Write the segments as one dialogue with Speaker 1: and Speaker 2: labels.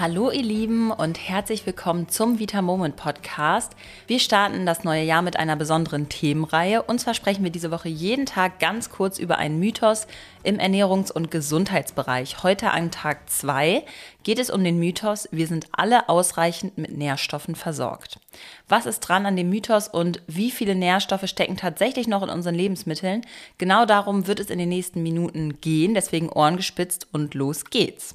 Speaker 1: Hallo ihr Lieben und herzlich willkommen zum Vita Moment Podcast. Wir starten das neue Jahr mit einer besonderen Themenreihe und zwar sprechen wir diese Woche jeden Tag ganz kurz über einen Mythos im Ernährungs- und Gesundheitsbereich. Heute an Tag 2 geht es um den Mythos, wir sind alle ausreichend mit Nährstoffen versorgt. Was ist dran an dem Mythos und wie viele Nährstoffe stecken tatsächlich noch in unseren Lebensmitteln? Genau darum wird es in den nächsten Minuten gehen, deswegen Ohren gespitzt und los geht's.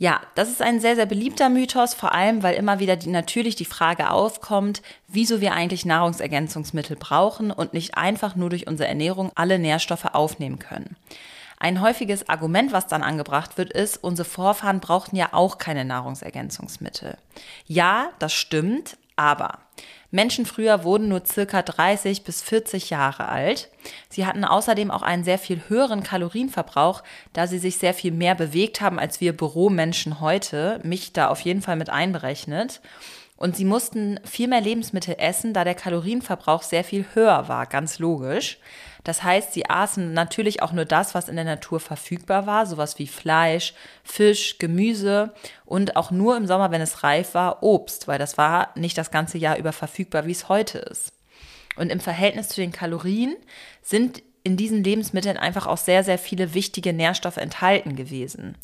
Speaker 1: Ja, das ist ein sehr, sehr beliebter Mythos, vor allem weil immer wieder die, natürlich die Frage aufkommt, wieso wir eigentlich Nahrungsergänzungsmittel brauchen und nicht einfach nur durch unsere Ernährung alle Nährstoffe aufnehmen können. Ein häufiges Argument, was dann angebracht wird, ist, unsere Vorfahren brauchten ja auch keine Nahrungsergänzungsmittel. Ja, das stimmt, aber Menschen früher wurden nur circa 30 bis 40 Jahre alt. Sie hatten außerdem auch einen sehr viel höheren Kalorienverbrauch, da sie sich sehr viel mehr bewegt haben als wir Büromenschen heute, mich da auf jeden Fall mit einberechnet. Und sie mussten viel mehr Lebensmittel essen, da der Kalorienverbrauch sehr viel höher war, ganz logisch. Das heißt, sie aßen natürlich auch nur das, was in der Natur verfügbar war, sowas wie Fleisch, Fisch, Gemüse und auch nur im Sommer, wenn es reif war, Obst, weil das war nicht das ganze Jahr über verfügbar, wie es heute ist. Und im Verhältnis zu den Kalorien sind in diesen Lebensmitteln einfach auch sehr, sehr viele wichtige Nährstoffe enthalten gewesen.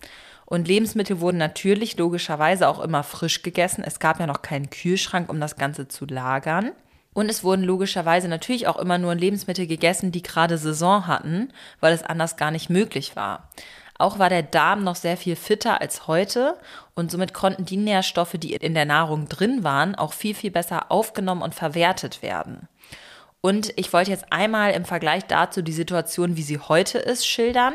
Speaker 1: Und Lebensmittel wurden natürlich logischerweise auch immer frisch gegessen. Es gab ja noch keinen Kühlschrank, um das Ganze zu lagern. Und es wurden logischerweise natürlich auch immer nur Lebensmittel gegessen, die gerade Saison hatten, weil es anders gar nicht möglich war. Auch war der Darm noch sehr viel fitter als heute und somit konnten die Nährstoffe, die in der Nahrung drin waren, auch viel, viel besser aufgenommen und verwertet werden. Und ich wollte jetzt einmal im Vergleich dazu die Situation, wie sie heute ist, schildern.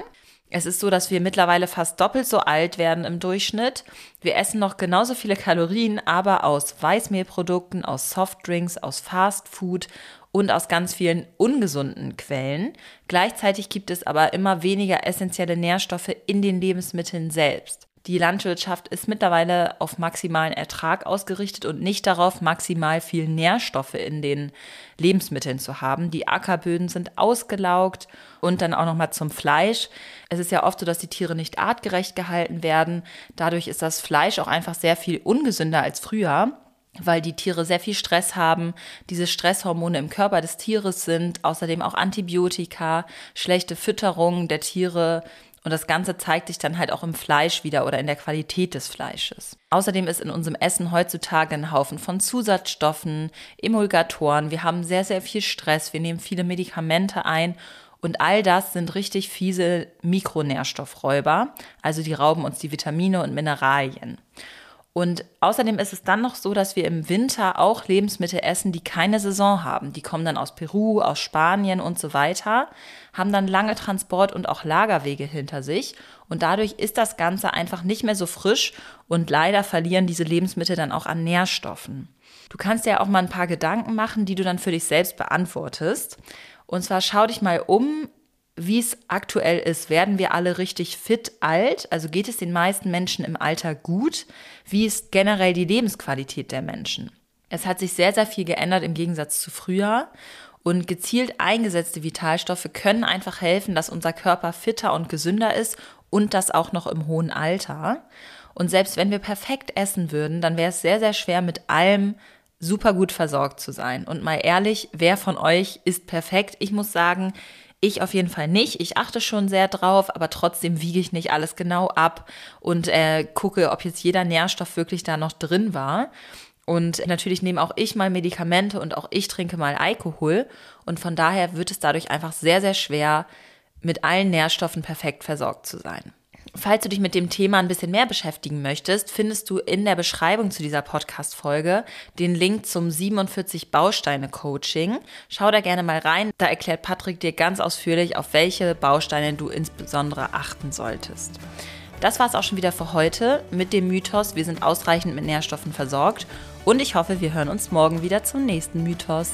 Speaker 1: Es ist so, dass wir mittlerweile fast doppelt so alt werden im Durchschnitt. Wir essen noch genauso viele Kalorien, aber aus Weißmehlprodukten, aus Softdrinks, aus Fastfood und aus ganz vielen ungesunden Quellen. Gleichzeitig gibt es aber immer weniger essentielle Nährstoffe in den Lebensmitteln selbst. Die Landwirtschaft ist mittlerweile auf maximalen Ertrag ausgerichtet und nicht darauf, maximal viel Nährstoffe in den Lebensmitteln zu haben. Die Ackerböden sind ausgelaugt und dann auch nochmal zum Fleisch. Es ist ja oft so, dass die Tiere nicht artgerecht gehalten werden. Dadurch ist das Fleisch auch einfach sehr viel ungesünder als früher weil die Tiere sehr viel Stress haben, diese Stresshormone im Körper des Tieres sind, außerdem auch Antibiotika, schlechte Fütterung der Tiere, und das Ganze zeigt sich dann halt auch im Fleisch wieder oder in der Qualität des Fleisches. Außerdem ist in unserem Essen heutzutage ein Haufen von Zusatzstoffen, Emulgatoren. Wir haben sehr, sehr viel Stress. Wir nehmen viele Medikamente ein. Und all das sind richtig fiese Mikronährstoffräuber. Also die rauben uns die Vitamine und Mineralien. Und außerdem ist es dann noch so, dass wir im Winter auch Lebensmittel essen, die keine Saison haben. Die kommen dann aus Peru, aus Spanien und so weiter, haben dann lange Transport- und auch Lagerwege hinter sich. Und dadurch ist das Ganze einfach nicht mehr so frisch und leider verlieren diese Lebensmittel dann auch an Nährstoffen. Du kannst dir auch mal ein paar Gedanken machen, die du dann für dich selbst beantwortest. Und zwar schau dich mal um, wie es aktuell ist. Werden wir alle richtig fit alt? Also geht es den meisten Menschen im Alter gut? Wie ist generell die Lebensqualität der Menschen? Es hat sich sehr, sehr viel geändert im Gegensatz zu früher. Und gezielt eingesetzte Vitalstoffe können einfach helfen, dass unser Körper fitter und gesünder ist und das auch noch im hohen Alter. Und selbst wenn wir perfekt essen würden, dann wäre es sehr, sehr schwer, mit allem super gut versorgt zu sein. Und mal ehrlich, wer von euch ist perfekt? Ich muss sagen, ich auf jeden Fall nicht. Ich achte schon sehr drauf, aber trotzdem wiege ich nicht alles genau ab und äh, gucke, ob jetzt jeder Nährstoff wirklich da noch drin war. Und natürlich nehme auch ich mal Medikamente und auch ich trinke mal Alkohol. Und von daher wird es dadurch einfach sehr, sehr schwer, mit allen Nährstoffen perfekt versorgt zu sein. Falls du dich mit dem Thema ein bisschen mehr beschäftigen möchtest, findest du in der Beschreibung zu dieser Podcast-Folge den Link zum 47 Bausteine Coaching. Schau da gerne mal rein. Da erklärt Patrick dir ganz ausführlich, auf welche Bausteine du insbesondere achten solltest. Das war es auch schon wieder für heute mit dem Mythos, wir sind ausreichend mit Nährstoffen versorgt. Und ich hoffe, wir hören uns morgen wieder zum nächsten Mythos.